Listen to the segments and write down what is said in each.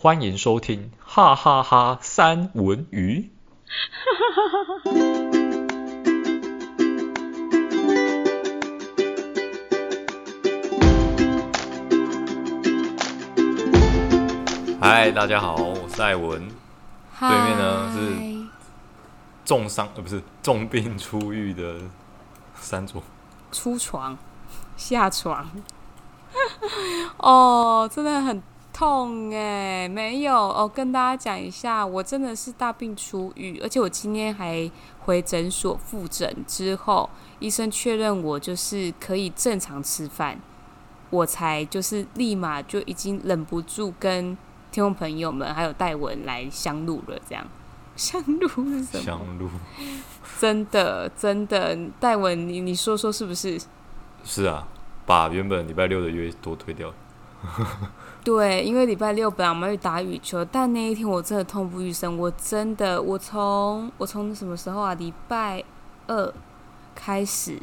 欢迎收听哈哈哈三文鱼。嗨，大家好，我是艾文。对面呢是重伤呃，不是重病初愈的三卓。出床下床 哦，真的很。痛哎，没有哦。跟大家讲一下，我真的是大病初愈，而且我今天还回诊所复诊之后，医生确认我就是可以正常吃饭，我才就是立马就已经忍不住跟听众朋友们还有戴文来相录了。这样相录是什么？相录，真的真的，戴文你你说说是不是？是啊，把原本礼拜六的约都推掉。对，因为礼拜六本来我们要去打羽球，但那一天我真的痛不欲生。我真的，我从我从什么时候啊？礼拜二开始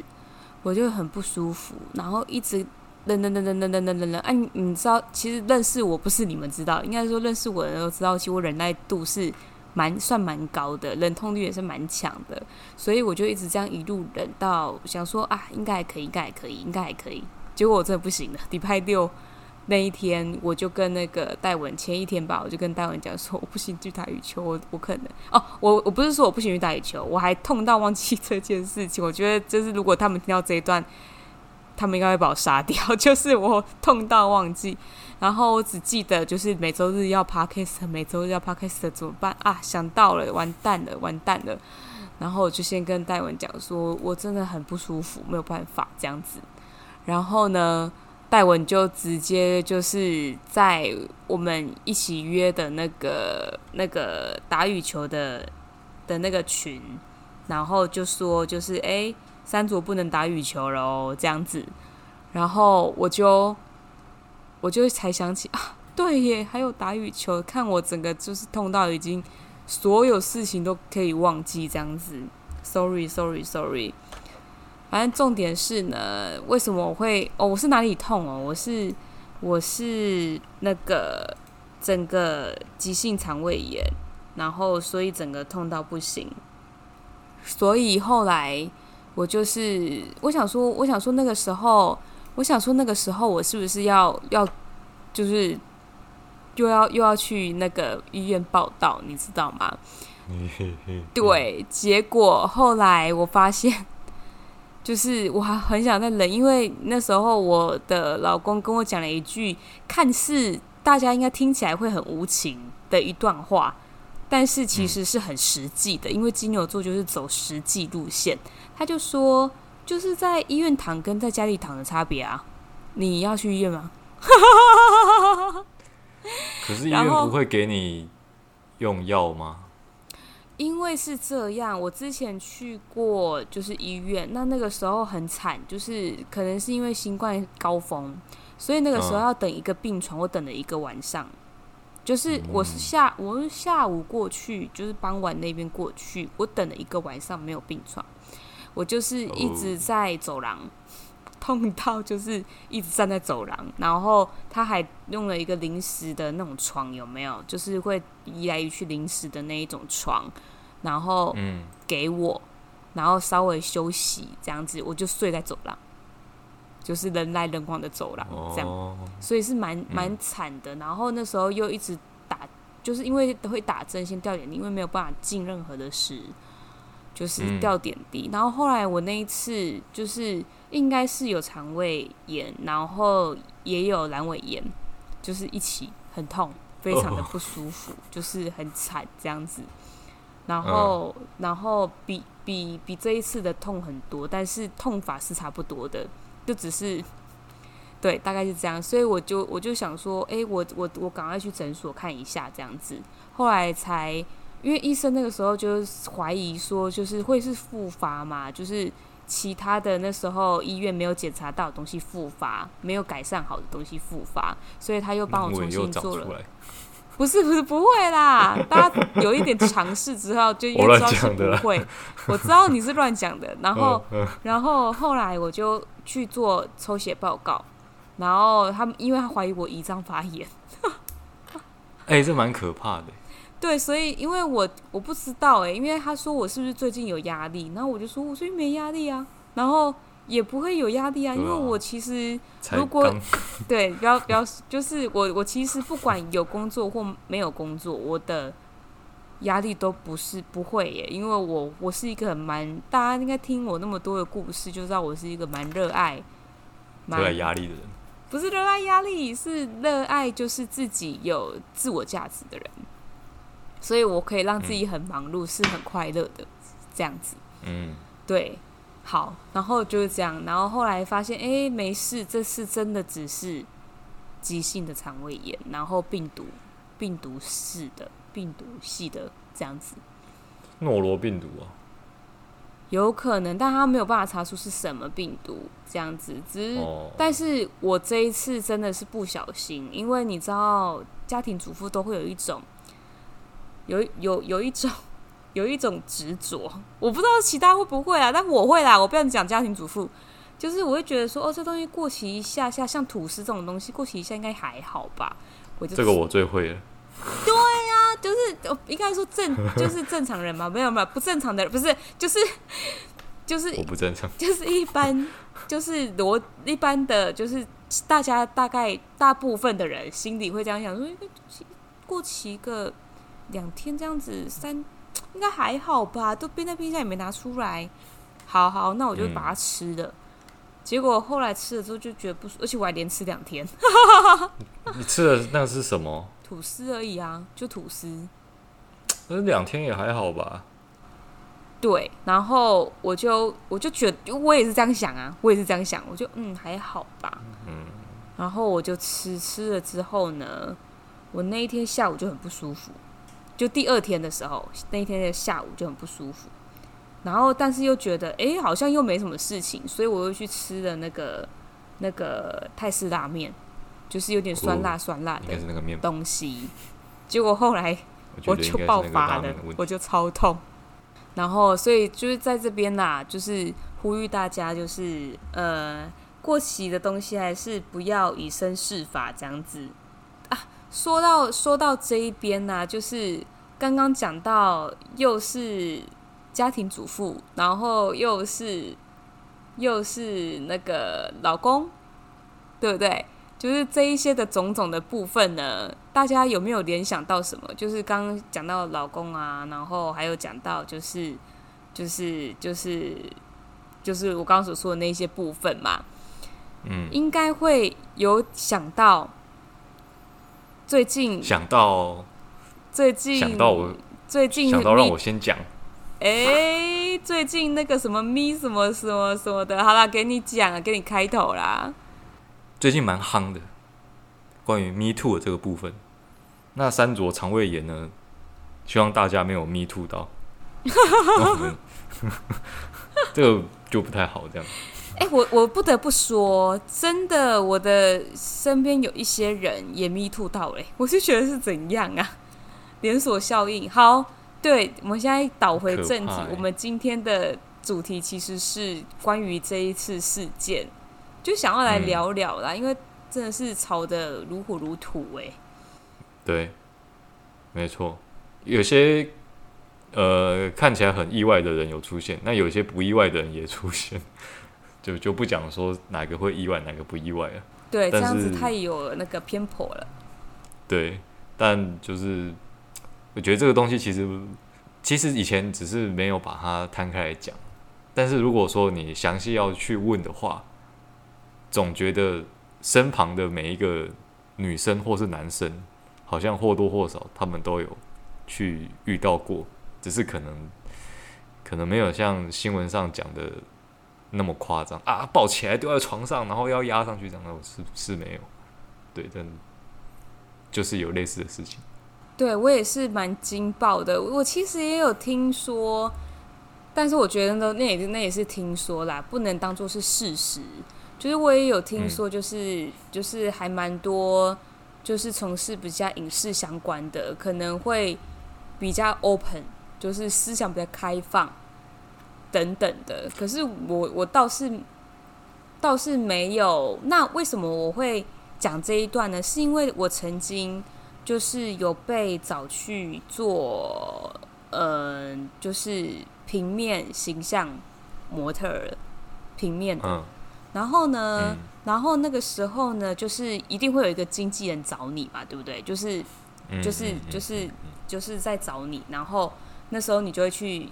我就很不舒服，然后一直冷冷冷冷冷冷冷冷冷。哎，你知道，其实认识我不是你们知道，应该说认识我的人都知道，其实我忍耐度是蛮算蛮高的，忍痛率也是蛮强的，所以我就一直这样一路忍到想说啊，应该还可以，应该还可以，应该还可以。结果我真的不行了，礼拜六。那一天，我就跟那个戴文，前一天吧，我就跟戴文讲说，我不行去打羽球，我我可能哦，我我不是说我不行去打羽球，我还痛到忘记这件事情。我觉得就是如果他们听到这一段，他们应该会把我杀掉。就是我痛到忘记，然后我只记得就是每周日要 podcast，每周日要 podcast 怎么办啊？想到了，完蛋了，完蛋了。然后我就先跟戴文讲说，我真的很不舒服，没有办法这样子。然后呢，戴文就直接就是在我们一起约的那个那个打羽球的的那个群，然后就说就是哎，三卓不能打羽球了哦，这样子，然后我就我就才想起 啊，对耶，还有打羽球，看我整个就是痛到已经所有事情都可以忘记这样子，sorry sorry sorry。反正重点是呢，为什么我会哦？我是哪里痛哦？我是我是那个整个急性肠胃炎，然后所以整个痛到不行。所以后来我就是我想说，我想说那个时候，我想说那个时候我是不是要要就是又要又要去那个医院报道，你知道吗？对，结果后来我发现。就是我还很想再忍，因为那时候我的老公跟我讲了一句看似大家应该听起来会很无情的一段话，但是其实是很实际的，因为金牛座就是走实际路线。他就说，就是在医院躺跟在家里躺的差别啊，你要去医院吗？可是医院不会给你用药吗？因为是这样，我之前去过就是医院，那那个时候很惨，就是可能是因为新冠高峰，所以那个时候要等一个病床，我等了一个晚上。就是我是下我是下午过去，就是傍晚那边过去，我等了一个晚上没有病床，我就是一直在走廊，痛到就是一直站在走廊，然后他还用了一个临时的那种床，有没有？就是会移来移去临时的那一种床。然后给我，嗯、然后稍微休息这样子，我就睡在走廊，就是人来人往的走廊这样，哦、所以是蛮蛮惨的。然后那时候又一直打，就是因为都会打针先掉眼泪，因为没有办法进任何的事，就是掉点滴。嗯、然后后来我那一次就是应该是有肠胃炎，然后也有阑尾炎，就是一起很痛，非常的不舒服，哦、就是很惨这样子。然后，嗯、然后比比比这一次的痛很多，但是痛法是差不多的，就只是，对，大概是这样。所以我就我就想说，哎，我我我赶快去诊所看一下这样子。后来才，因为医生那个时候就怀疑说，就是会是复发嘛，就是其他的那时候医院没有检查到的东西复发，没有改善好的东西复发，所以他又帮我重新做了。不是不是不会啦，大家有一点尝试之后就知道是不会。我，我知道你是乱讲的，然后然后后来我就去做抽血报告，然后他们因为他怀疑我胰脏发炎。哎、哎、欸，这蛮可怕的。对，所以因为我我不知道哎，因为他说我是不是最近有压力，然后我就说我最近没压力啊，然后也不会有压力啊，啊因为我其实如果对，不要不要，就是我我其实不管有工作或没有工作，我的压力都不是不会耶，因为我我是一个很蛮大家应该听我那么多的故事，就知道我是一个蛮热爱热爱压力的人，不是热爱压力，是热爱就是自己有自我价值的人。所以我可以让自己很忙碌，嗯、是很快乐的，这样子。嗯，对，好，然后就是这样，然后后来发现，哎、欸，没事，这是真的只是急性的肠胃炎，然后病毒，病毒式的，病毒系的这样子。诺罗病毒啊？有可能，但他没有办法查出是什么病毒，这样子。只是，哦、但是我这一次真的是不小心，因为你知道，家庭主妇都会有一种。有有有一种有一种执着，我不知道其他会不会啊，但我会啦。我不要讲家庭主妇，就是我会觉得说，哦，这东西过期一下下，像吐司这种东西过期一下应该还好吧？我就这个我最会了。对呀、啊，就是应该说正就是正常人嘛，没有没有不正常的人，不是就是就是我不正常，就是一般就是逻一般的，就是大家大概大部分的人心里会这样想说，过期个。两天这样子，三 应该还好吧？都冰在冰箱也没拿出来。好好，那我就把它吃了。嗯、结果后来吃了之后就觉得不舒服，而且我还连吃两天。你吃的那个是什么？吐司而已啊，就吐司。那两天也还好吧？对，然后我就我就觉得我也是这样想啊，我也是这样想，我就嗯还好吧。嗯。然后我就吃吃了之后呢，我那一天下午就很不舒服。就第二天的时候，那一天的下午就很不舒服，然后但是又觉得哎、欸，好像又没什么事情，所以我又去吃了那个那个泰式拉面，就是有点酸辣酸辣的东西。结果后来我就爆发了，我就超痛。然后所以就是在这边啦，就是呼吁大家，就是呃过期的东西还是不要以身试法这样子。说到说到这一边呢、啊，就是刚刚讲到又是家庭主妇，然后又是又是那个老公，对不对？就是这一些的种种的部分呢，大家有没有联想到什么？就是刚刚讲到老公啊，然后还有讲到就是就是就是就是我刚刚所说的那些部分嘛，嗯，应该会有想到。最近想到，最近想到我，最近想到让我先讲。哎、欸，最近那个什么咪什么什么什么的，好啦，给你讲，给你开头啦。最近蛮夯的，关于 Me Too 的这个部分。那三卓肠胃炎呢？希望大家没有 Me Too 到。这个就不太好，这样。哎、欸，我我不得不说，真的，我的身边有一些人也 me too 到哎，我是觉得是怎样啊？连锁效应。好，对，我们现在倒回正题，欸、我们今天的主题其实是关于这一次事件，就想要来聊聊啦，嗯、因为真的是吵得如火如荼哎。对，没错，有些呃看起来很意外的人有出现，那有些不意外的人也出现。就就不讲说哪个会意外，哪个不意外了。对，这样子太有那个偏颇了。对，但就是我觉得这个东西其实其实以前只是没有把它摊开来讲，但是如果说你详细要去问的话，总觉得身旁的每一个女生或是男生，好像或多或少他们都有去遇到过，只是可能可能没有像新闻上讲的。那么夸张啊！抱起来丢在床上，然后要压上去，这样的是是没有，对，但就是有类似的事情。对，我也是蛮惊爆的。我其实也有听说，但是我觉得呢，那也那也是听说啦，不能当做是事实。就是我也有听说，就是、嗯、就是还蛮多，就是从事比较影视相关的，可能会比较 open，就是思想比较开放。等等的，可是我我倒是倒是没有。那为什么我会讲这一段呢？是因为我曾经就是有被找去做，呃，就是平面形象模特儿，平面的。嗯、然后呢，嗯、然后那个时候呢，就是一定会有一个经纪人找你嘛，对不对？就是，就是，就是，就是在找你。然后那时候你就会去，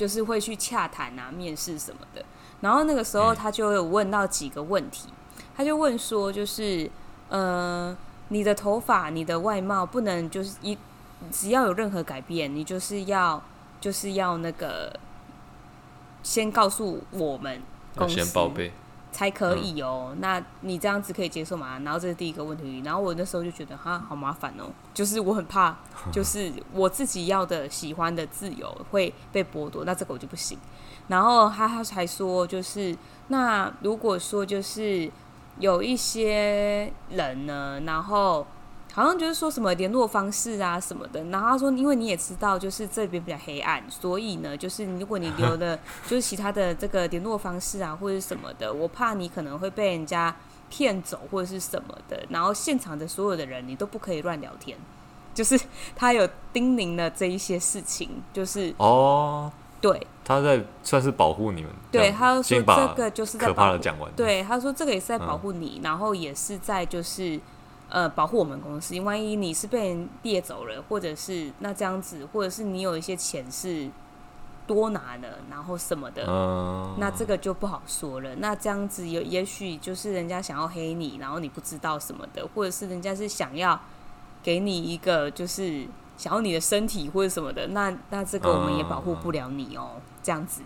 就是会去洽谈啊、面试什么的。然后那个时候他就有问到几个问题，他就问说，就是，呃。你的头发、你的外貌不能就是一，只要有任何改变，你就是要就是要那个先告诉我们公司，先报备才可以哦。嗯、那你这样子可以接受吗？然后这是第一个问题。然后我那时候就觉得哈，好麻烦哦，就是我很怕，就是我自己要的、喜欢的自由会被剥夺，那这个我就不行。然后他他才说，就是那如果说就是。有一些人呢，然后好像就是说什么联络方式啊什么的，然后他说，因为你也知道，就是这边比较黑暗，所以呢，就是如果你留 了，就是其他的这个联络方式啊或者什么的，我怕你可能会被人家骗走或者是什么的，然后现场的所有的人你都不可以乱聊天，就是他有叮咛了这一些事情，就是哦。对，他在算是保护你们。对，他说这个就是在可怕的讲完。对，他说这个也是在保护你，嗯、然后也是在就是呃保护我们公司。万一你是被人猎走了，或者是那这样子，或者是你有一些钱是多拿了，然后什么的，嗯、那这个就不好说了。那这样子有也许就是人家想要黑你，然后你不知道什么的，或者是人家是想要给你一个就是。想要你的身体或者什么的，那那这个我们也保护不了你哦。嗯、这样子，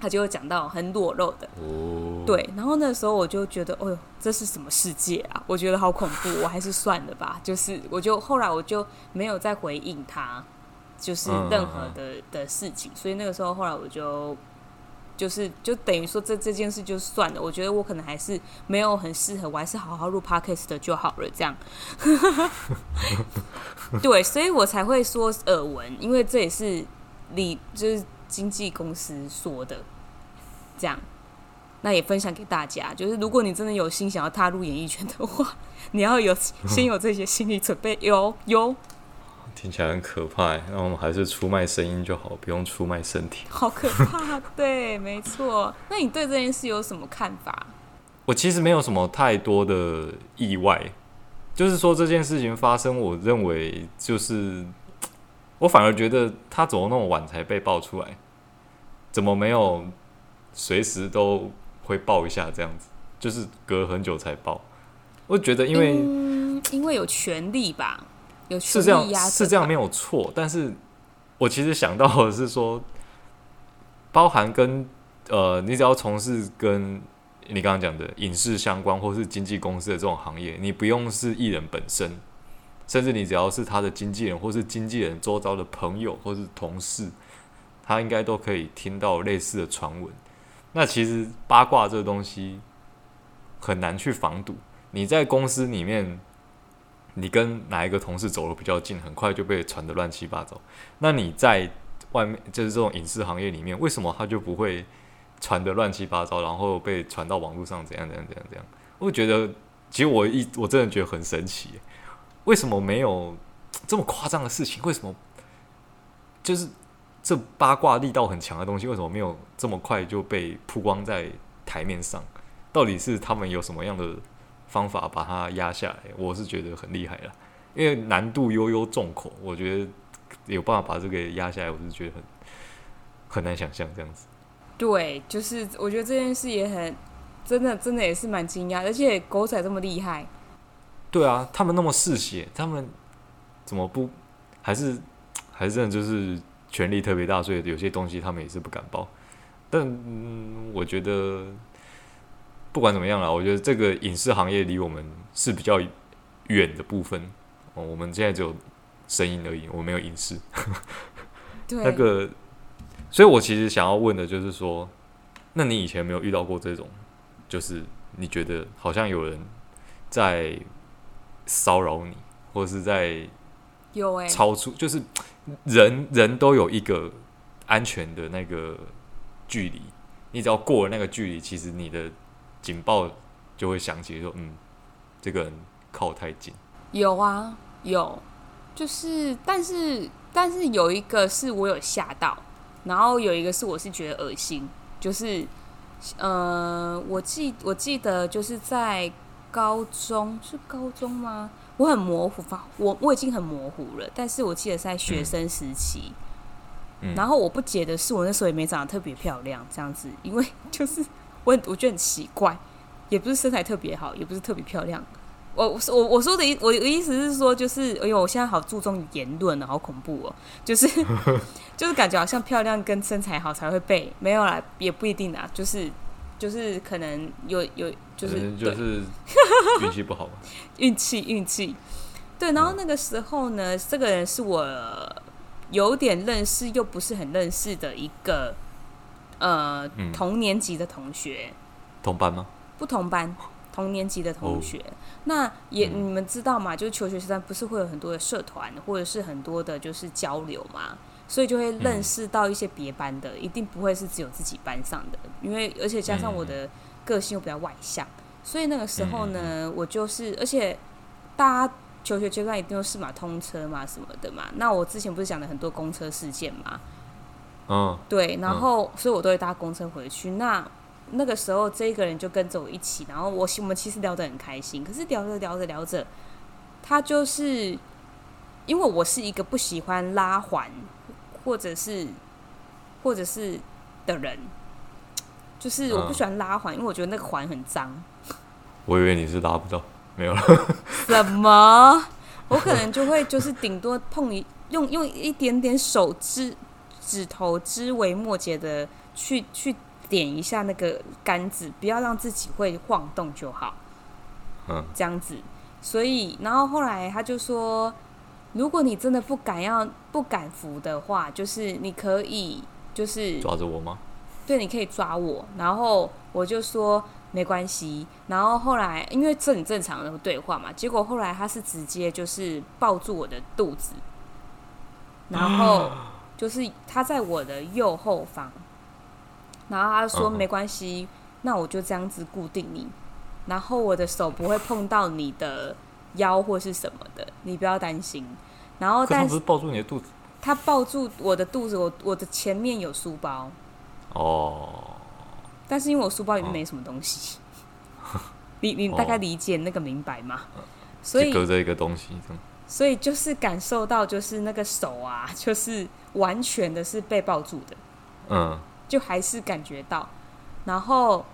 他就会讲到很裸露的，哦、对。然后那时候我就觉得，哦呦，这是什么世界啊？我觉得好恐怖，我还是算了吧。就是，我就后来我就没有再回应他，就是任何的、嗯、的事情。所以那个时候后来我就。就是就等于说这这件事就算了，我觉得我可能还是没有很适合，我还是好好录 podcast 的就好了，这样。对，所以我才会说耳闻，因为这也是你就是经纪公司说的，这样。那也分享给大家，就是如果你真的有心想要踏入演艺圈的话，你要有 先有这些心理准备，有有。听起来很可怕，那我们还是出卖声音就好，不用出卖身体。好可怕，对，没错。那你对这件事有什么看法？我其实没有什么太多的意外，就是说这件事情发生，我认为就是我反而觉得他怎么那么晚才被爆出来，怎么没有随时都会爆一下这样子，就是隔很久才爆。我觉得因为、嗯、因为有权利吧。有是这样，是这样没有错。但是我其实想到的是说，包含跟呃，你只要从事跟你刚刚讲的影视相关或是经纪公司的这种行业，你不用是艺人本身，甚至你只要是他的经纪人或是经纪人周遭的朋友或是同事，他应该都可以听到类似的传闻。那其实八卦这个东西很难去防堵，你在公司里面。你跟哪一个同事走的比较近，很快就被传的乱七八糟。那你在外面，就是这种影视行业里面，为什么他就不会传的乱七八糟，然后被传到网络上怎样怎样怎样怎样？我觉得，其实我一我真的觉得很神奇，为什么没有这么夸张的事情？为什么就是这八卦力道很强的东西，为什么没有这么快就被曝光在台面上？到底是他们有什么样的？方法把它压下来，我是觉得很厉害了，因为难度悠悠众口，我觉得有办法把这个压下来，我是觉得很很难想象这样子。对，就是我觉得这件事也很真的，真的也是蛮惊讶，而且狗仔这么厉害。对啊，他们那么嗜血，他们怎么不还是还是真的就是权力特别大，所以有些东西他们也是不敢报。但、嗯、我觉得。不管怎么样啦，我觉得这个影视行业离我们是比较远的部分哦。我们现在只有声音而已，我没有影视。对。那个，所以我其实想要问的就是说，那你以前没有遇到过这种，就是你觉得好像有人在骚扰你，或者是在有哎超出，就是人人都有一个安全的那个距离，你只要过了那个距离，其实你的。警报就会响起，说：“嗯，这个人靠太近。”有啊，有，就是但是但是有一个是我有吓到，然后有一个是我是觉得恶心，就是呃，我记我记得就是在高中是高中吗？我很模糊，我我已经很模糊了，但是我记得是在学生时期。然后我不解的是，我那时候也没长得特别漂亮，这样子，因为 就是我很我觉得很奇怪，也不是身材特别好，也不是特别漂亮。我我我说的意我的意思是说，就是哎呦，我现在好注重言论了，好恐怖哦，就是 就是感觉好像漂亮跟身材好才会被没有啦，也不一定啦，就是就是可能有有就是就是 运气不好吧，运气运气对。然后那个时候呢，这个人是我。有点认识又不是很认识的一个呃、嗯、同年级的同学，同班吗？不同班，同年级的同学。哦、那也、嗯、你们知道嘛？就是求学时代不是会有很多的社团或者是很多的就是交流嘛，所以就会认识到一些别班的、嗯，一定不会是只有自己班上的。因为而且加上我的个性又比较外向，所以那个时候呢，嗯、我就是而且大家。求学阶段一定都是嘛，通车嘛什么的嘛。那我之前不是讲了很多公车事件嘛？嗯，对，然后、嗯、所以我都会搭公车回去。那那个时候这一个人就跟着我一起，然后我我们其实聊得很开心。可是聊着聊着聊着，他就是因为我是一个不喜欢拉环或者是或者是的人，就是我不喜欢拉环、嗯，因为我觉得那个环很脏。我以为你是拉不到。没有了，什么？我可能就会就是顶多碰一用用一点点手指指头枝微末节的去去点一下那个杆子，不要让自己会晃动就好。嗯，这样子。所以，然后后来他就说，如果你真的不敢要不敢扶的话，就是你可以就是抓着我吗？对，你可以抓我。然后我就说。没关系，然后后来因为这很正常的对话嘛，结果后来他是直接就是抱住我的肚子，然后就是他在我的右后方，然后他说没关系，那我就这样子固定你，然后我的手不会碰到你的腰或是什么的，你不要担心。然后但是，是抱住你的肚子，他抱住我的肚子，我我的前面有书包。哦。但是因为我书包里面没什么东西，哦、你你大概理解那个明白吗？哦、所以隔着一个东西，所以就是感受到就是那个手啊，就是完全的是被抱住的，嗯，就还是感觉到，然后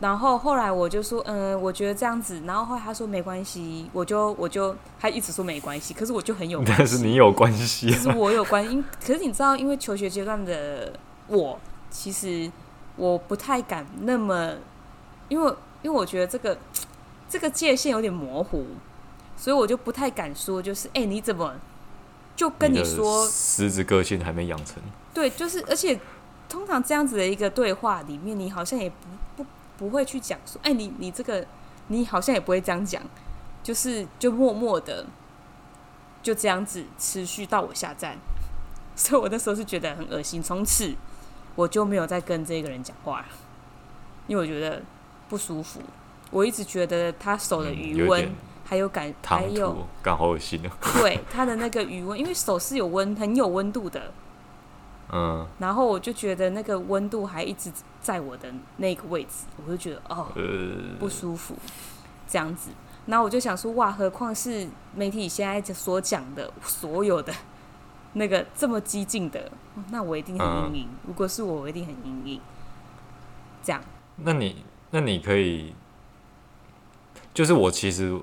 然后后来我就说，嗯，我觉得这样子，然后后来他说没关系，我就我就他一直说没关系，可是我就很有 关系，但是你有关系，其实我有关系，可是你知道，因为求学阶段的我其实。我不太敢那么，因为因为我觉得这个这个界限有点模糊，所以我就不太敢说，就是哎、欸，你怎么就跟你说狮子个性还没养成？对，就是而且通常这样子的一个对话里面，你好像也不不不会去讲说，哎、欸，你你这个你好像也不会这样讲，就是就默默的就这样子持续到我下站，所以我那时候是觉得很恶心，从此。我就没有再跟这个人讲话，因为我觉得不舒服。我一直觉得他手的余温还有感，还有刚好恶心了。对他的那个余温，因为手是有温，很有温度的。嗯。然后我就觉得那个温度还一直在我的那个位置，我就觉得哦，不舒服，这样子。然后我就想说，哇，何况是媒体现在所讲的所有的。那个这么激进的，那我一定很阴影。如果是我，我一定很阴影。这样。那你，那你可以，就是我其实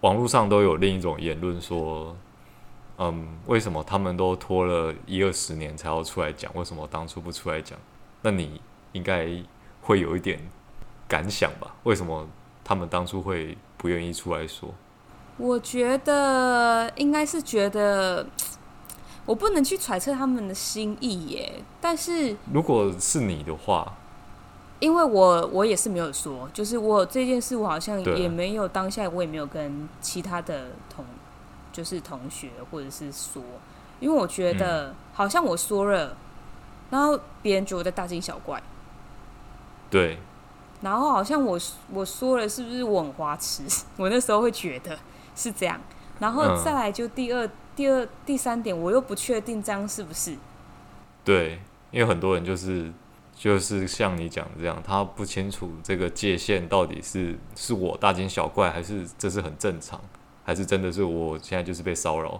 网络上都有另一种言论说，嗯，为什么他们都拖了一二十年才要出来讲？为什么当初不出来讲？那你应该会有一点感想吧？为什么他们当初会不愿意出来说？我觉得应该是觉得。我不能去揣测他们的心意耶，但是如果是你的话，因为我我也是没有说，就是我这件事我好像也没有当下我也没有跟其他的同就是同学或者是说，因为我觉得好像我说了，嗯、然后别人觉得我在大惊小怪，对，然后好像我我说了是不是我很花痴？我那时候会觉得是这样。然后再来就第二、嗯、第二、第三点，我又不确定这样是不是？对，因为很多人就是就是像你讲的这样，他不清楚这个界限到底是是我大惊小怪，还是这是很正常，还是真的是我现在就是被骚扰？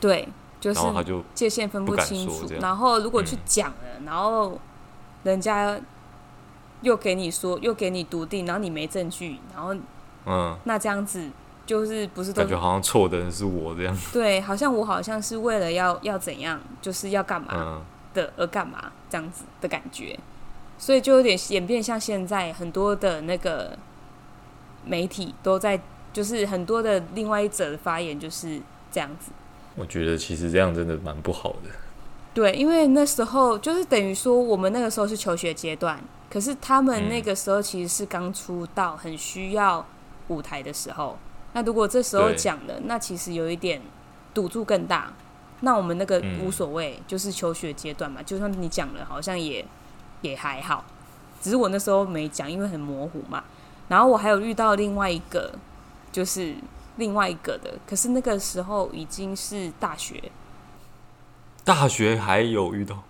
对，就是他就界限分不清楚。然后如果去讲了，嗯、然后人家又给你说，又给你笃定，然后你没证据，然后嗯，那这样子。就是不是都感觉好像错的人是我这样？对，好像我好像是为了要要怎样，就是要干嘛的而干嘛这样子的感觉，所以就有点演变像现在很多的那个媒体都在，就是很多的另外一者的发言就是这样子。我觉得其实这样真的蛮不好的。对，因为那时候就是等于说我们那个时候是求学阶段，可是他们那个时候其实是刚出道，很需要舞台的时候。那如果这时候讲了，那其实有一点赌注更大。那我们那个无所谓，嗯、就是求学阶段嘛，就算你讲了，好像也也还好。只是我那时候没讲，因为很模糊嘛。然后我还有遇到另外一个，就是另外一个的，可是那个时候已经是大学。大学还有遇到？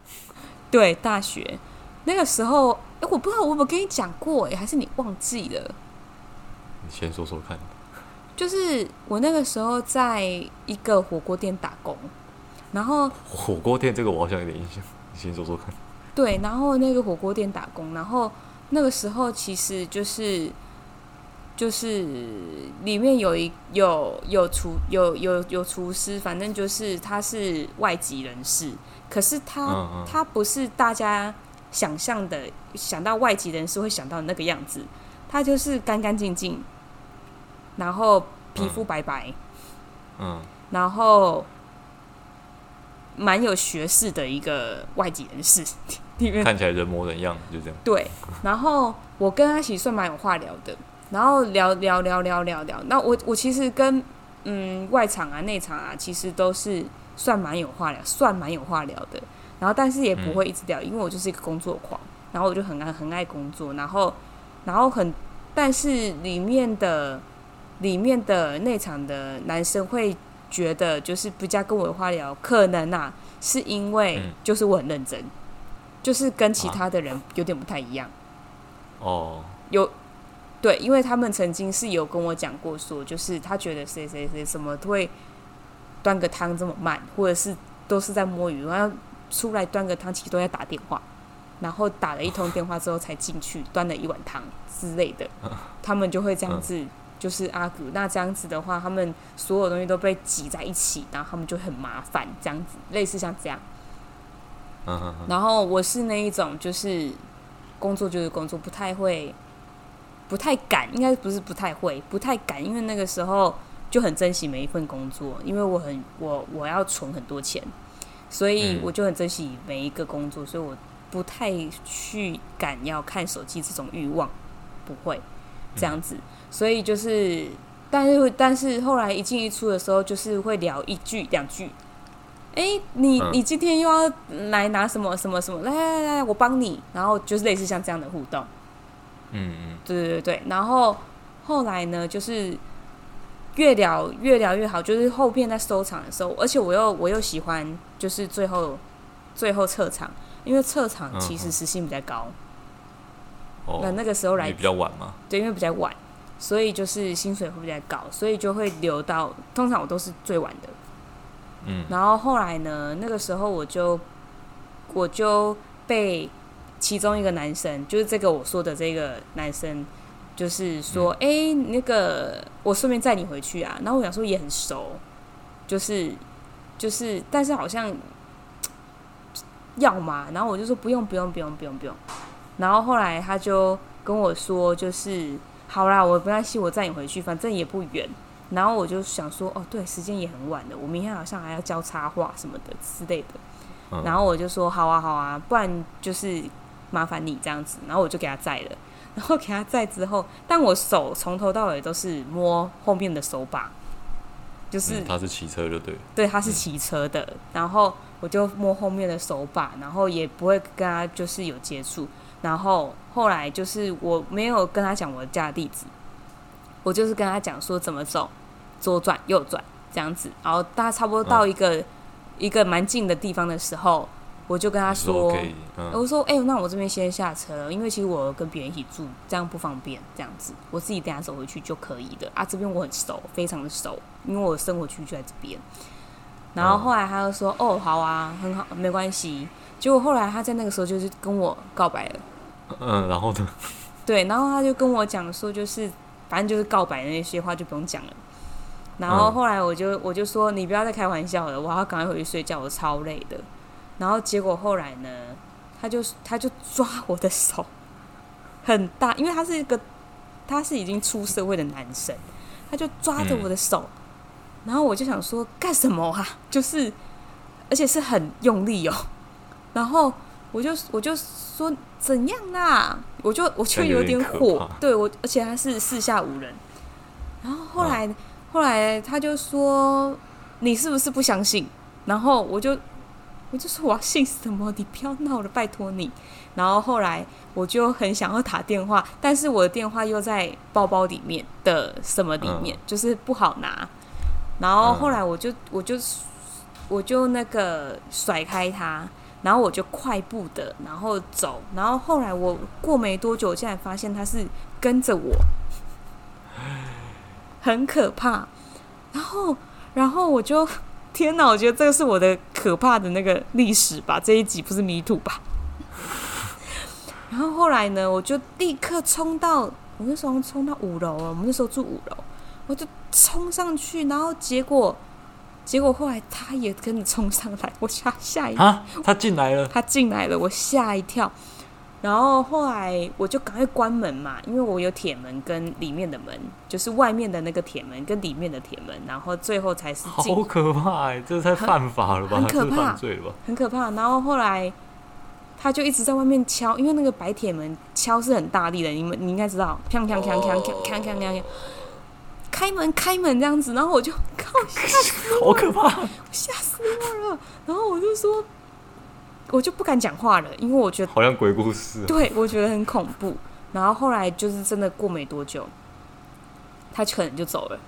对，大学那个时候，哎，我不知道我有没有跟你讲过，哎，还是你忘记了？你先说说看。就是我那个时候在一个火锅店打工，然后火锅店这个我好像有点印象，你先说说看。对，然后那个火锅店打工，然后那个时候其实就是就是里面有一有有厨有有有厨师，反正就是他是外籍人士，可是他嗯嗯。他不是大家想象的想到外籍人士会想到的那个样子，他就是干干净净。然后皮肤白白，嗯，嗯。然后蛮有学识的一个外籍人士，里面看起来人模人样，就这样。对，然后我跟他其实算蛮有话聊的，然后聊聊聊聊聊聊。那我我其实跟嗯外场啊内场啊，其实都是算蛮有话聊，算蛮有话聊的。然后但是也不会一直聊，嗯、因为我就是一个工作狂，然后我就很爱很爱工作，然后然后很但是里面的。里面的内场的男生会觉得，就是不加跟我的话聊，可能啊，是因为就是我很认真，嗯、就是跟其他的人有点不太一样。哦，有对，因为他们曾经是有跟我讲过，说就是他觉得谁谁谁什么会端个汤这么慢，或者是都是在摸鱼，然后出来端个汤，其实都在打电话，然后打了一通电话之后才进去端了一碗汤之类的，他们就会这样子。嗯就是阿古，那这样子的话，他们所有东西都被挤在一起，然后他们就很麻烦，这样子类似像这样。然后我是那一种，就是工作就是工作，不太会，不太敢，应该不是不太会，不太敢，因为那个时候就很珍惜每一份工作，因为我很我我要存很多钱，所以我就很珍惜每一个工作，所以我不太去敢要看手机这种欲望，不会这样子。所以就是，但是但是后来一进一出的时候，就是会聊一句两句。哎、欸，你你今天又要来拿什么什么什么？来来来，我帮你。然后就是类似像这样的互动。嗯嗯，对对对对。然后后来呢，就是越聊越聊越好。就是后片在收场的时候，而且我又我又喜欢，就是最后最后撤场，因为撤场其实时薪比较高。哦、那那个时候来比较晚嘛？对，因为比较晚。所以就是薪水会比较高，所以就会留到通常我都是最晚的，嗯，然后后来呢，那个时候我就我就被其中一个男生，就是这个我说的这个男生，就是说，哎、嗯欸，那个我顺便载你回去啊。然后我想说也很熟，就是就是，但是好像要嘛，然后我就说不用不用不用不用不用。然后后来他就跟我说，就是。好啦，我不担心，我载你回去，反正也不远。然后我就想说，哦，对，时间也很晚了，我明天好像还要交插画什么的之类的。嗯、然后我就说，好啊，好啊，不然就是麻烦你这样子。然后我就给他载了。然后给他载之后，但我手从头到尾都是摸后面的手把，就是、嗯、他是骑车就对，对，他是骑车的。嗯、然后我就摸后面的手把，然后也不会跟他就是有接触。然后后来就是我没有跟他讲我的家的地址，我就是跟他讲说怎么走，左转右转，这样子，然后大家差不多到一个、嗯、一个蛮近的地方的时候，我就跟他说，说嗯、我说，哎、欸，那我这边先下车了，因为其实我跟别人一起住，这样不方便，这样子，我自己等下走回去就可以的啊。这边我很熟，非常的熟，因为我生活区就在这边。然后后来他就说，嗯、哦，好啊，很好，没关系。结果后来他在那个时候就是跟我告白了，嗯，然后呢？对，然后他就跟我讲说，就是反正就是告白的那些话就不用讲了。然后后来我就我就说，你不要再开玩笑了，我要赶快回去睡觉，我超累的。然后结果后来呢，他就他就抓我的手，很大，因为他是一个他是已经出社会的男生，他就抓着我的手，嗯、然后我就想说干什么啊？就是而且是很用力哦。然后我就我就说怎样啦？我就我却有点火，对我，而且他是四下无人。然后后来、啊、后来他就说你是不是不相信？然后我就我就说我要信什么？你不要闹了，拜托你。然后后来我就很想要打电话，但是我的电话又在包包里面的什么里面，嗯、就是不好拿。然后后来我就我就我就那个甩开他。然后我就快步的，然后走，然后后来我过没多久，现在发现他是跟着我，很可怕。然后，然后我就天哪，我觉得这个是我的可怕的那个历史吧，这一集不是迷途吧？然后后来呢，我就立刻冲到，我那时候冲到五楼了，我们那时候住五楼，我就冲上去，然后结果。结果后来他也跟着冲上来，我吓吓一跳。啊，他进来了，他进来了，我吓一跳。然后后来我就赶快关门嘛，因为我有铁门跟里面的门，就是外面的那个铁门跟里面的铁门，然后最后才是。好可怕哎，这太犯法了吧？很可怕，犯罪了吧？很可怕。然后后来他就一直在外面敲，因为那个白铁门敲是很大力的，你们你应该知道，锵锵锵锵锵锵锵锵。开门，开门这样子，然后我就靠，吓死我，好可怕，吓死我了。然后我就说，我就不敢讲话了，因为我觉得好像鬼故事。对，我觉得很恐怖。然后后来就是真的过没多久，他可能就走了。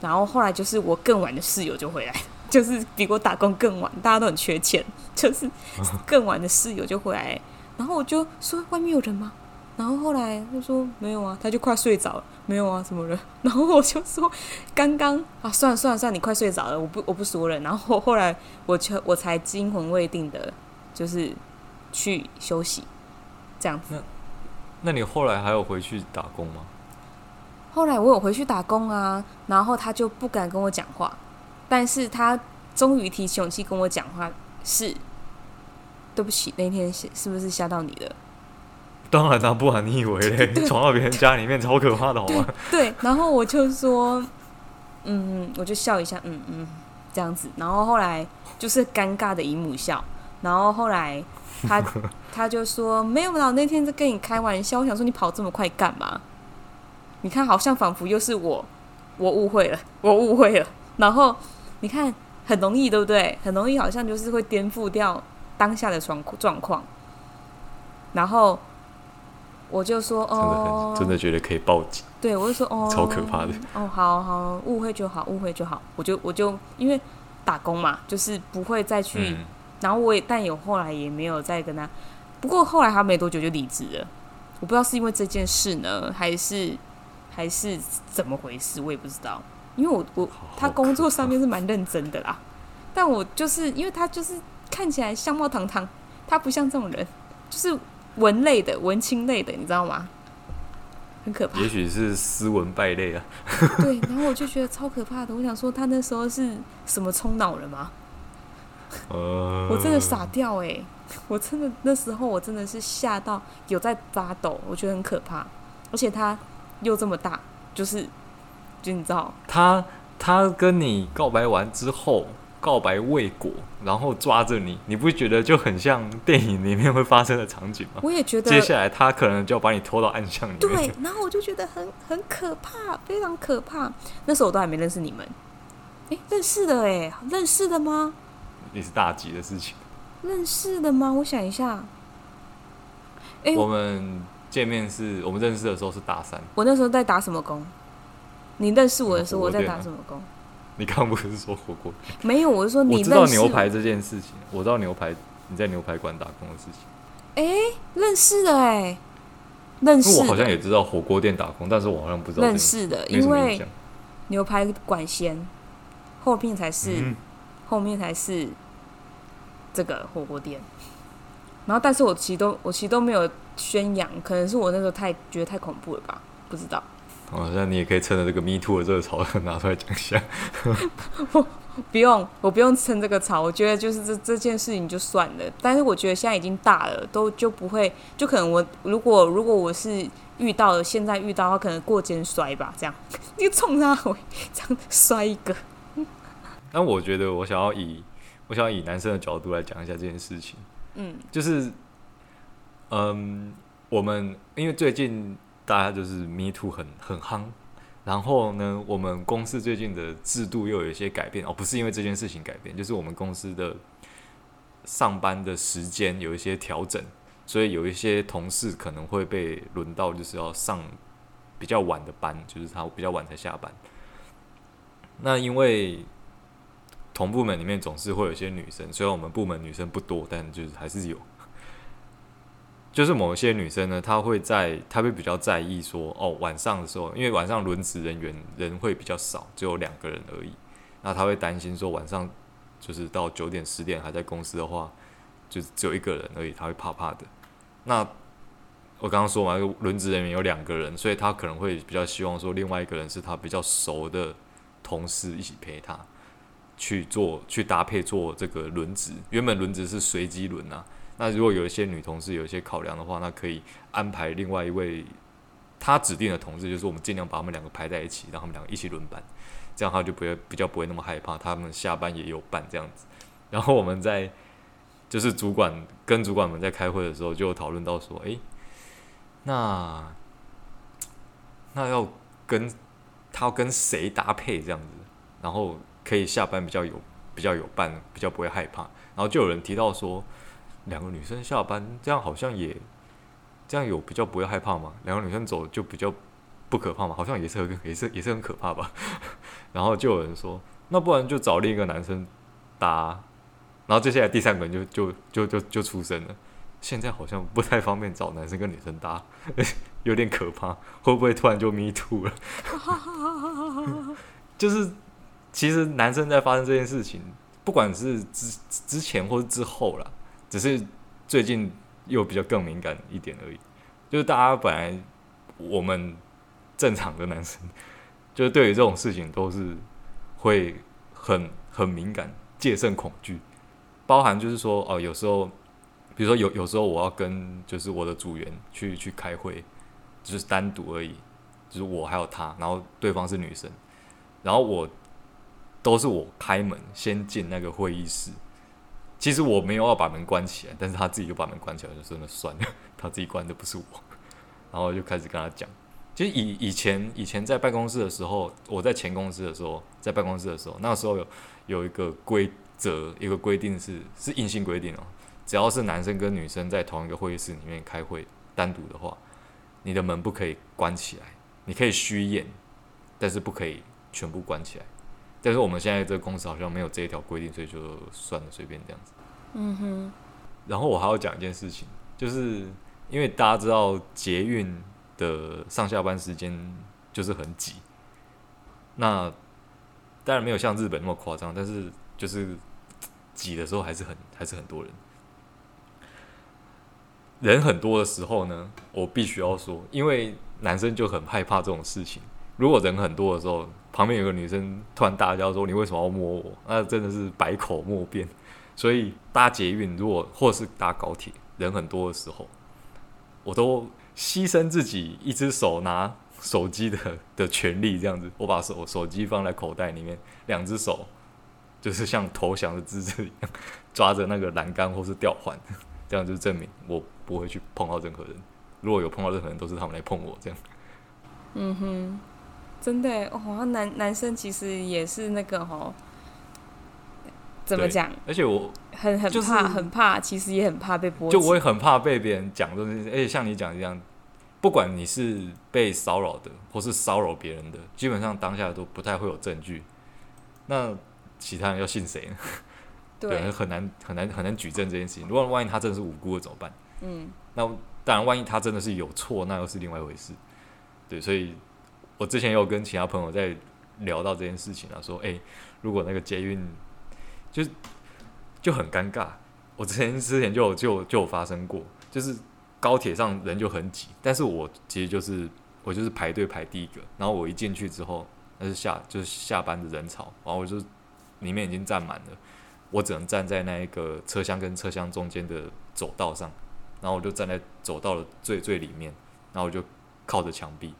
然后后来就是我更晚的室友就回来，就是比我打工更晚，大家都很缺钱，就是 更晚的室友就回来。然后我就说，外面有人吗？然后后来他说没有啊，他就快睡着了，没有啊什么人。然后我就说刚刚啊，算了算了算了，你快睡着了，我不我不说了。然后后来我就我才惊魂未定的，就是去休息，这样子。那那你后来还有回去打工吗？后来我有回去打工啊，然后他就不敢跟我讲话，但是他终于提起勇气跟我讲话，是对不起，那天是是不是吓到你了？当然啦，不然你以为嘞？闯到别人家里面超可怕的，好吗？对，然后我就说，嗯，我就笑一下，嗯嗯，这样子。然后后来就是尴尬的姨母笑。然后后来他 他就说，没有啦，那天在跟你开玩笑。我想说，你跑这么快干嘛？你看，好像仿佛又是我，我误会了，我误会了。然后你看，很容易，对不对？很容易，好像就是会颠覆掉当下的状状况。然后。我就说哦，真的觉得可以报警。对，我就说哦，超可怕的。哦，好好，误会就好，误会就好。我就我就因为打工嘛，就是不会再去。嗯、然后我也，但有后来也没有再跟他。不过后来他没多久就离职了。我不知道是因为这件事呢，还是还是怎么回事，我也不知道。因为我我他工作上面是蛮认真的啦，但我就是因为他就是看起来相貌堂堂，他不像这种人，就是。文类的，文青类的，你知道吗？很可怕。也许是斯文败类啊。对，然后我就觉得超可怕的。我想说，他那时候是什么冲脑了吗？呃，我真的傻掉哎、欸！我真的那时候我真的是吓到有在发抖，我觉得很可怕。而且他又这么大，就是就你知道，他他跟你告白完之后。告白未果，然后抓着你，你不觉得就很像电影里面会发生的场景吗？我也觉得。接下来他可能就要把你拖到暗巷里面。对，然后我就觉得很很可怕，非常可怕。那时候我都还没认识你们，诶，认识的诶，认识的吗？也是大吉的事情。认识的吗？我想一下。诶，我们见面是我们认识的时候是大三。我那时候在打什么工？你认识我的时候，我在打什么工？你刚刚不是说火锅？没有，我是说你知道牛排这件事情，我知道牛排你在牛排馆打工的事情。哎、欸，认识的哎、欸，认识。我好像也知道火锅店打工，但是我好像不知道认识的，因为牛排馆先，后面才是、嗯，后面才是这个火锅店。然后，但是我其实都我其实都没有宣扬，可能是我那时候太觉得太恐怖了吧，不知道。哦，那你也可以趁着这个 Me Too 的热潮拿出来讲一下。不 不用，我不用趁这个潮。我觉得就是这这件事情就算了。但是我觉得现在已经大了，都就不会，就可能我如果如果我是遇到了，现在遇到的话，可能过肩摔吧，这样，你冲他回，这样摔一个。那我觉得我想要以我想以男生的角度来讲一下这件事情。嗯，就是，嗯，我们因为最近大家就是 Me Too 很很夯。然后呢，我们公司最近的制度又有一些改变哦，不是因为这件事情改变，就是我们公司的上班的时间有一些调整，所以有一些同事可能会被轮到就是要上比较晚的班，就是他比较晚才下班。那因为同部门里面总是会有一些女生，虽然我们部门女生不多，但就是还是有。就是某一些女生呢，她会在，她会比较在意说，哦，晚上的时候，因为晚上轮值人员人会比较少，只有两个人而已，那她会担心说晚上就是到九点十点还在公司的话，就是只有一个人而已，她会怕怕的。那我刚刚说嘛，轮值人员有两个人，所以她可能会比较希望说，另外一个人是她比较熟的同事一起陪她去做，去搭配做这个轮值。原本轮值是随机轮啊。那如果有一些女同事有一些考量的话，那可以安排另外一位她指定的同事，就是我们尽量把他们两个排在一起，让他们两个一起轮班，这样他就不会比较不会那么害怕，他们下班也有伴这样子。然后我们在就是主管跟主管们在开会的时候，就讨论到说，诶，那那要跟他要跟谁搭配这样子，然后可以下班比较有比较有伴，比较不会害怕。然后就有人提到说。两个女生下班，这样好像也这样有比较不会害怕吗？两个女生走就比较不可怕吗？好像也是很也是也是很可怕吧。然后就有人说，那不然就找另一个男生搭。然后接下来第三个人就就就就就出生了。现在好像不太方便找男生跟女生搭，有点可怕。会不会突然就 me too 了？就是其实男生在发生这件事情，不管是之之前或是之后啦。只是最近又比较更敏感一点而已，就是大家本来我们正常的男生，就是对于这种事情都是会很很敏感、戒慎恐惧，包含就是说哦，有时候，比如说有有时候我要跟就是我的组员去去开会，就是单独而已，就是我还有他，然后对方是女生，然后我都是我开门先进那个会议室。其实我没有要把门关起来，但是他自己就把门关起来，就真的算了，他自己关的不是我。然后就开始跟他讲，其实以以前以前在办公室的时候，我在前公司的时候，在办公室的时候，那时候有有一个规则，一个规定是是硬性规定哦，只要是男生跟女生在同一个会议室里面开会，单独的话，你的门不可以关起来，你可以虚掩，但是不可以全部关起来。但是我们现在这个公司好像没有这一条规定，所以就算了，随便这样子。嗯哼。然后我还要讲一件事情，就是因为大家知道捷运的上下班时间就是很挤，那当然没有像日本那么夸张，但是就是挤的时候还是很还是很多人。人很多的时候呢，我必须要说，因为男生就很害怕这种事情。如果人很多的时候，旁边有个女生突然大叫说：“你为什么要摸我？”那真的是百口莫辩。所以搭捷运，如果或是搭高铁，人很多的时候，我都牺牲自己一只手拿手机的的权利，这样子，我把手手机放在口袋里面，两只手就是像投降的姿势一样，抓着那个栏杆或是吊环，这样就证明我不会去碰到任何人。如果有碰到任何人，都是他们来碰我这样。嗯哼。真的哦，男男生其实也是那个哦，怎么讲？而且我很很怕、就是，很怕，其实也很怕被波。就我也很怕被别人讲这些，而且像你讲一样，不管你是被骚扰的，或是骚扰别人的，基本上当下都不太会有证据。那其他人要信谁呢？对，对，很难很难很难举证这件事情。如果万一他真的是无辜的怎么办？嗯，那当然，万一他真的是有错，那又是另外一回事。对，所以我之前有跟其他朋友在聊到这件事情啊，说，哎、如果那个捷运就就很尴尬。我之前之前就有就就有发生过，就是高铁上人就很挤，但是我其实就是我就是排队排第一个，然后我一进去之后，那是下就是下班的人潮，然后我就里面已经站满了，我只能站在那一个车厢跟车厢中间的走道上，然后我就站在走道的最最里面，然后我就靠着墙壁，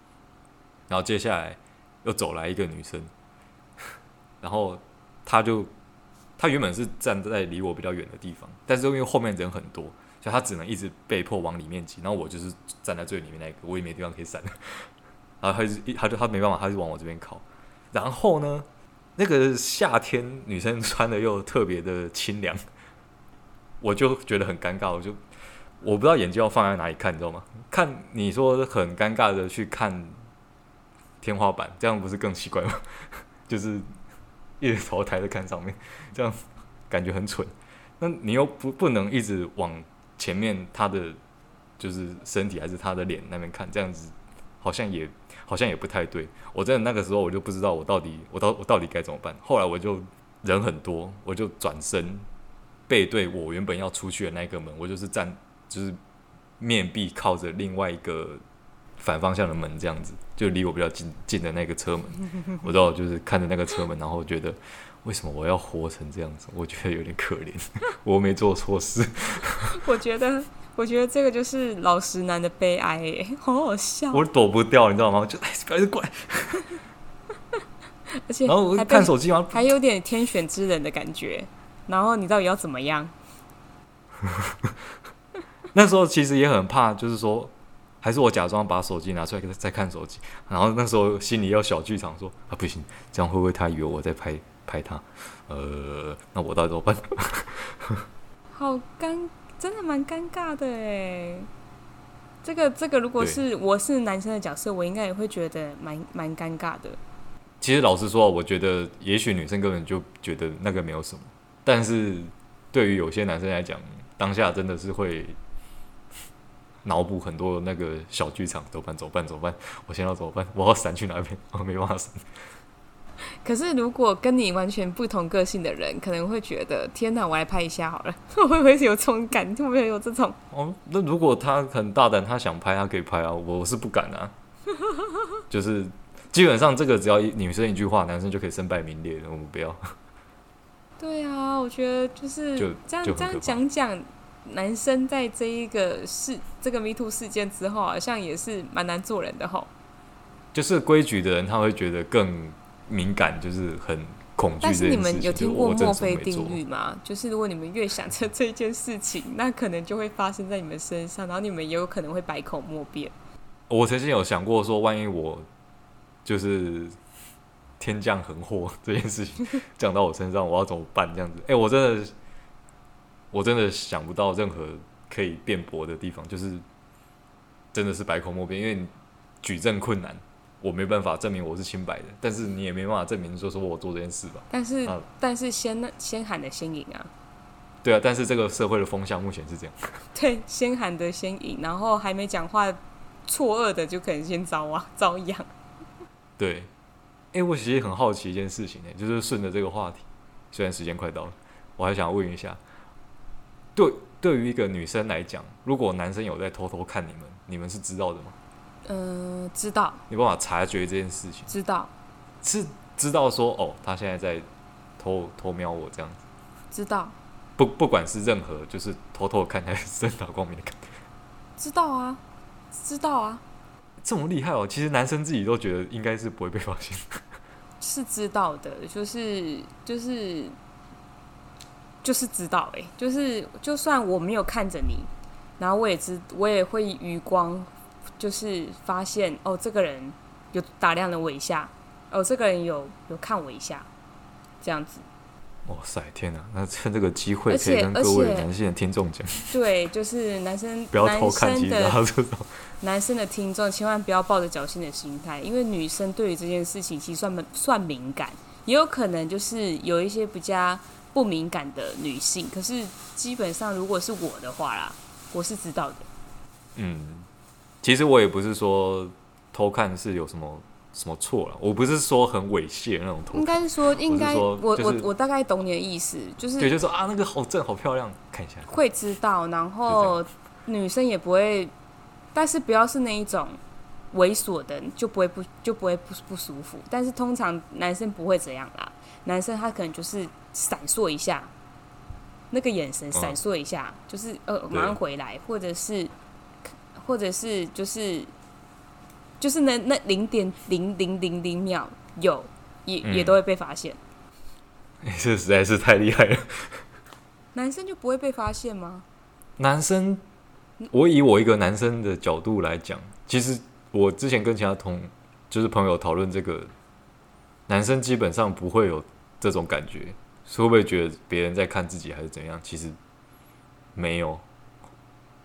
然后接下来又走来一个女生，然后她就。他原本是站在离我比较远的地方，但是因为后面人很多，所以他只能一直被迫往里面挤。然后我就是站在最里面那个，我也没地方可以闪。然后他就他就他没办法，他就往我这边靠。然后呢，那个夏天女生穿的又特别的清凉，我就觉得很尴尬。我就我不知道眼睛要放在哪里看，你知道吗？看你说很尴尬的去看天花板，这样不是更奇怪吗？就是。一直头抬着看上面，这样感觉很蠢。那你又不不能一直往前面，他的就是身体还是他的脸那边看，这样子好像也好像也不太对。我在那个时候我就不知道我到底我到我到底该怎么办。后来我就人很多，我就转身背对我原本要出去的那个门，我就是站就是面壁靠着另外一个。反方向的门这样子，就离我比较近近的那个车门，我知道就是看着那个车门，然后觉得为什么我要活成这样子？我觉得有点可怜，我没做错事。我觉得，我觉得这个就是老实男的悲哀，哎，好好笑。我躲不掉，你知道吗？就哎，不要过来。而且，然后我看手机嘛？还有点天选之人的感觉。然后你到底要怎么样？那时候其实也很怕，就是说。还是我假装把手机拿出来给他再看手机，然后那时候心里要小剧场说啊，不行，这样会不会他以为我在拍拍他？呃，那我到底怎么办？好尴，真的蛮尴尬的哎。这个这个，如果是我是男生的角色，我应该也会觉得蛮蛮尴尬的。其实老实说，我觉得也许女生根本就觉得那个没有什么，但是对于有些男生来讲，当下真的是会。脑补很多那个小剧场，走办走办走办，我现在要怎么办？我要闪去哪边？我没办法闪。可是如果跟你完全不同个性的人，可能会觉得天哪，我来拍一下好了，会不会有这种感？会不会有这种？哦，那如果他很大胆，他想拍，他可以拍啊，我是不敢啊。就是基本上这个只要女生一句话，男生就可以身败名裂的，我们不要。对啊，我觉得就是就这样这样讲讲。男生在这一个事，这个 MeToo 事件之后，好像也是蛮难做人的吼。就是规矩的人，他会觉得更敏感，就是很恐惧。但是你们有听过墨菲定律吗？就是如果你们越想着这件事情，那可能就会发生在你们身上，然后你们也有可能会百口莫辩。我曾经有想过说，万一我就是天降横祸 这件事情降到我身上，我要怎么办？这样子，哎、欸，我真的。我真的想不到任何可以辩驳的地方，就是真的是百口莫辩，因为举证困难，我没办法证明我是清白的，但是你也没办法证明说说我做这件事吧。但是，啊、但是先先喊的先赢啊。对啊，但是这个社会的风向目前是这样。对，先喊的先赢，然后还没讲话，错愕的就可能先遭啊遭殃。对，哎、欸，我其实很好奇一件事情呢，就是顺着这个话题，虽然时间快到了，我还想问一下。对，对于一个女生来讲，如果男生有在偷偷看你们，你们是知道的吗？呃，知道。你办法察觉这件事情？知道。是知道说哦，他现在在偷偷瞄我这样子。知道。不，不管是任何，就是偷偷看还是正大光明的看。知道啊，知道啊。这么厉害哦！其实男生自己都觉得应该是不会被发现。是知道的，就是就是。就是知道哎、欸，就是就算我没有看着你，然后我也知，我也会余光，就是发现哦，这个人有打量了我一下，哦，这个人有有看我一下，这样子。哇塞，天哪！那趁这个机会可以跟各位男性的听众讲，对，就是男生 不要偷看其他这种男生的听众千万不要抱着侥幸的心态，因为女生对于这件事情其实算算敏感。也有可能就是有一些比较不敏感的女性，可是基本上如果是我的话啦，我是知道的。嗯，其实我也不是说偷看是有什么什么错了，我不是说很猥亵那种偷看，应该是说应该我我、就是、我，我大概懂你的意思，就是对，就是说啊那个好正好漂亮，看一下会知道，然后女生也不会，但是不要是那一种。猥琐的就不会不就不会不不舒服，但是通常男生不会这样啦。男生他可能就是闪烁一下，那个眼神闪烁一下，哦、就是呃马上回来，或者是或者是就是就是那那零点零零零零秒有也、嗯、也都会被发现。这实在是太厉害了。男生就不会被发现吗？男生，我以我一个男生的角度来讲，其实。我之前跟其他同就是朋友讨论这个，男生基本上不会有这种感觉，会不会觉得别人在看自己还是怎样？其实没有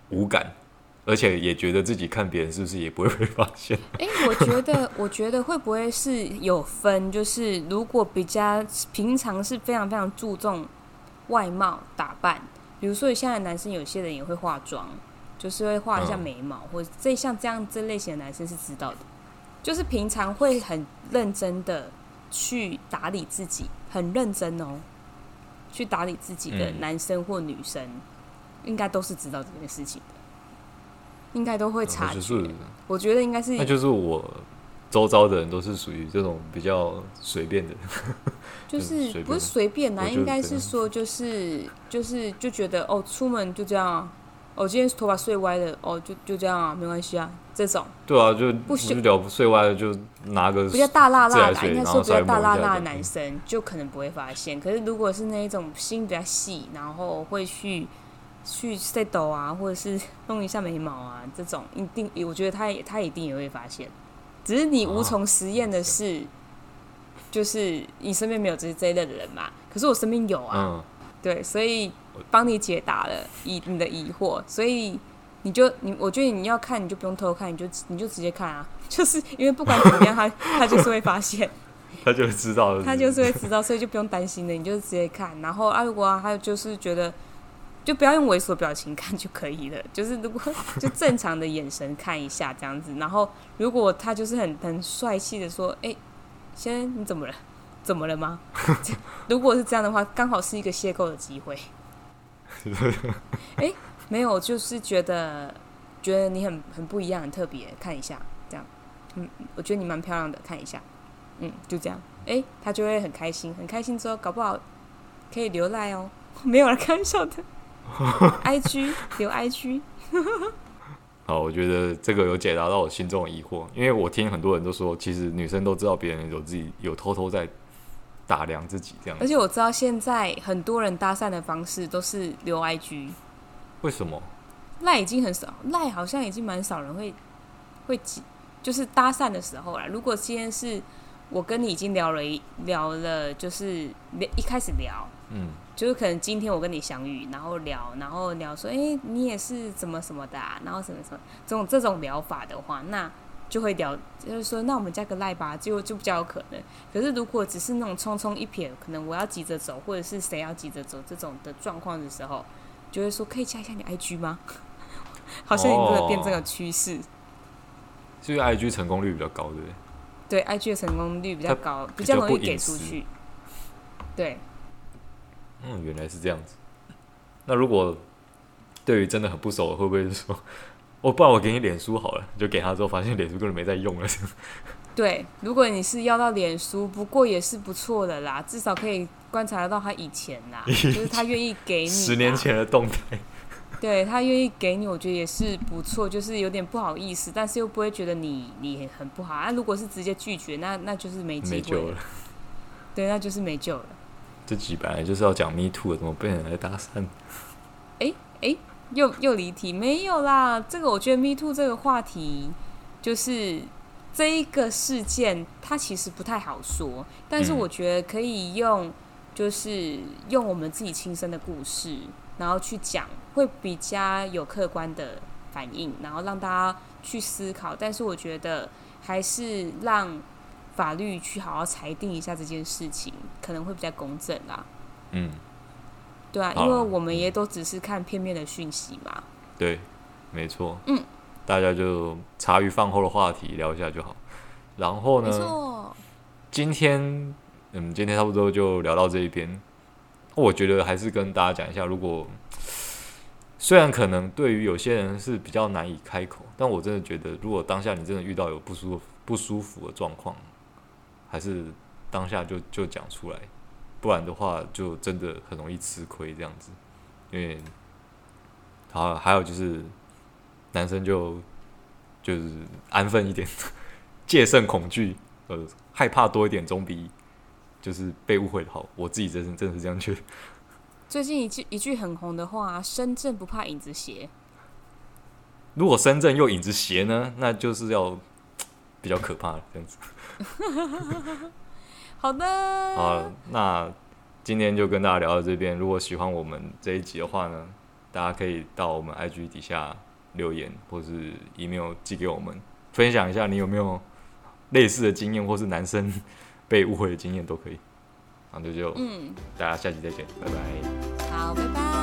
无感，而且也觉得自己看别人是不是也不会被发现？我觉得，我觉得会不会是有分？就是如果比较平常是非常非常注重外貌打扮，比如说现在男生有些人也会化妆。就是会画一下眉毛，嗯、或者这像这样这类型的男生是知道的，就是平常会很认真的去打理自己，很认真哦，去打理自己的男生或女生，嗯、应该都是知道这件事情的，应该都会察觉。嗯、我觉得应该是，那就是我周遭的人都是属于这种比较随便的，就是不是随便啦，应该是说就是就是就觉得哦，出门就这样啊。哦、今天头发睡歪了，哦，就就这样啊，没关系啊，这种。对啊，就不需要睡歪了，就拿个比较大辣辣的，应该说比较大辣辣的男生就可能不会发现。可是如果是那一种心比较细，然后会去去 set 啊，或者是弄一下眉毛啊，这种一定，我觉得他也他一定也会发现。只是你无从实验的是，啊、就是你身边没有这这一类的人嘛。可是我身边有啊，嗯、对，所以。帮你解答了疑你的疑惑，所以你就你，我觉得你要看，你就不用偷看，你就你就直接看啊，就是因为不管怎么样，他他就是会发现，他就会知道是是，他就是会知道，所以就不用担心了，你就直接看。然后啊，如果啊他就是觉得，就不要用猥琐表情看就可以了，就是如果就正常的眼神看一下这样子。然后如果他就是很很帅气的说，哎、欸，先生你怎么了？怎么了吗？如果是这样的话，刚好是一个邂逅的机会。哎、欸，没有，就是觉得觉得你很很不一样，很特别，看一下这样。嗯，我觉得你蛮漂亮的，看一下。嗯，就这样。诶、欸，他就会很开心，很开心之后，搞不好可以留赖哦。没有了，开玩笑的。IG 留 IG。好，我觉得这个有解答到我心中的疑惑，因为我听很多人都说，其实女生都知道别人有自己有偷偷在。打量自己这样，而且我知道现在很多人搭讪的方式都是留 IG，为什么？赖已经很少，赖好像已经蛮少人会会就是搭讪的时候啦。如果今天是我跟你已经聊了一聊了，就是一开始聊，嗯，就是可能今天我跟你相遇，然后聊，然后聊说，哎、欸，你也是怎么什么的啊，然后什么什么这种这种聊法的话，那。就会聊，就是说，那我们加个赖吧，就就比较有可能。可是如果只是那种匆匆一瞥，可能我要急着走，或者是谁要急着走这种的状况的时候，就会说可以加一下你 IG 吗？好像有个变这个趋势。是因为 IG 成功率比较高，对不对？对，IG 的成功率比较高，比较，容易给出去。对。嗯，原来是这样子。那如果对于真的很不熟，会不会说？我、哦、不然我给你脸书好了，就给他之后发现脸书根本没在用了。对，如果你是要到脸书，不过也是不错的啦，至少可以观察得到他以前啦，就是他愿意给你十年前的动态。对，他愿意给你，我觉得也是不错，就是有点不好意思，但是又不会觉得你你很不好啊。如果是直接拒绝，那那就是没机会了。没救了。对，那就是没救了。这集本来就是要讲 Me Too 的，怎么被人来搭讪？哎哎。欸欸又又离题，没有啦。这个我觉得 “me too” 这个话题，就是这一个事件，它其实不太好说。但是我觉得可以用，就是用我们自己亲身的故事，然后去讲，会比较有客观的反应，然后让大家去思考。但是我觉得还是让法律去好好裁定一下这件事情，可能会比较公正啦。嗯，对啊，因为我们也都只是看片面的讯息嘛。对，没错。嗯，大家就茶余饭后的话题聊一下就好。然后呢，今天，嗯，今天差不多就聊到这一边。我觉得还是跟大家讲一下，如果虽然可能对于有些人是比较难以开口，但我真的觉得，如果当下你真的遇到有不舒服、不舒服的状况，还是当下就就讲出来，不然的话就真的很容易吃亏这样子。因为，好，还有就是男生就就是安分一点，戒慎恐惧，呃，害怕多一点总比就是被误会的好。我自己真是真的是这样觉得。最近一句一句很红的话：“深圳不怕影子斜。”如果深圳又影子斜呢？那就是要 比较可怕了这样子。好的。好，那今天就跟大家聊到这边。如果喜欢我们这一集的话呢，大家可以到我们 IG 底下留言，或是 email 寄给我们，分享一下你有没有类似的经验，或是男生被误会的经验都可以。那就就，嗯，大家下期再见，拜拜。好，拜拜。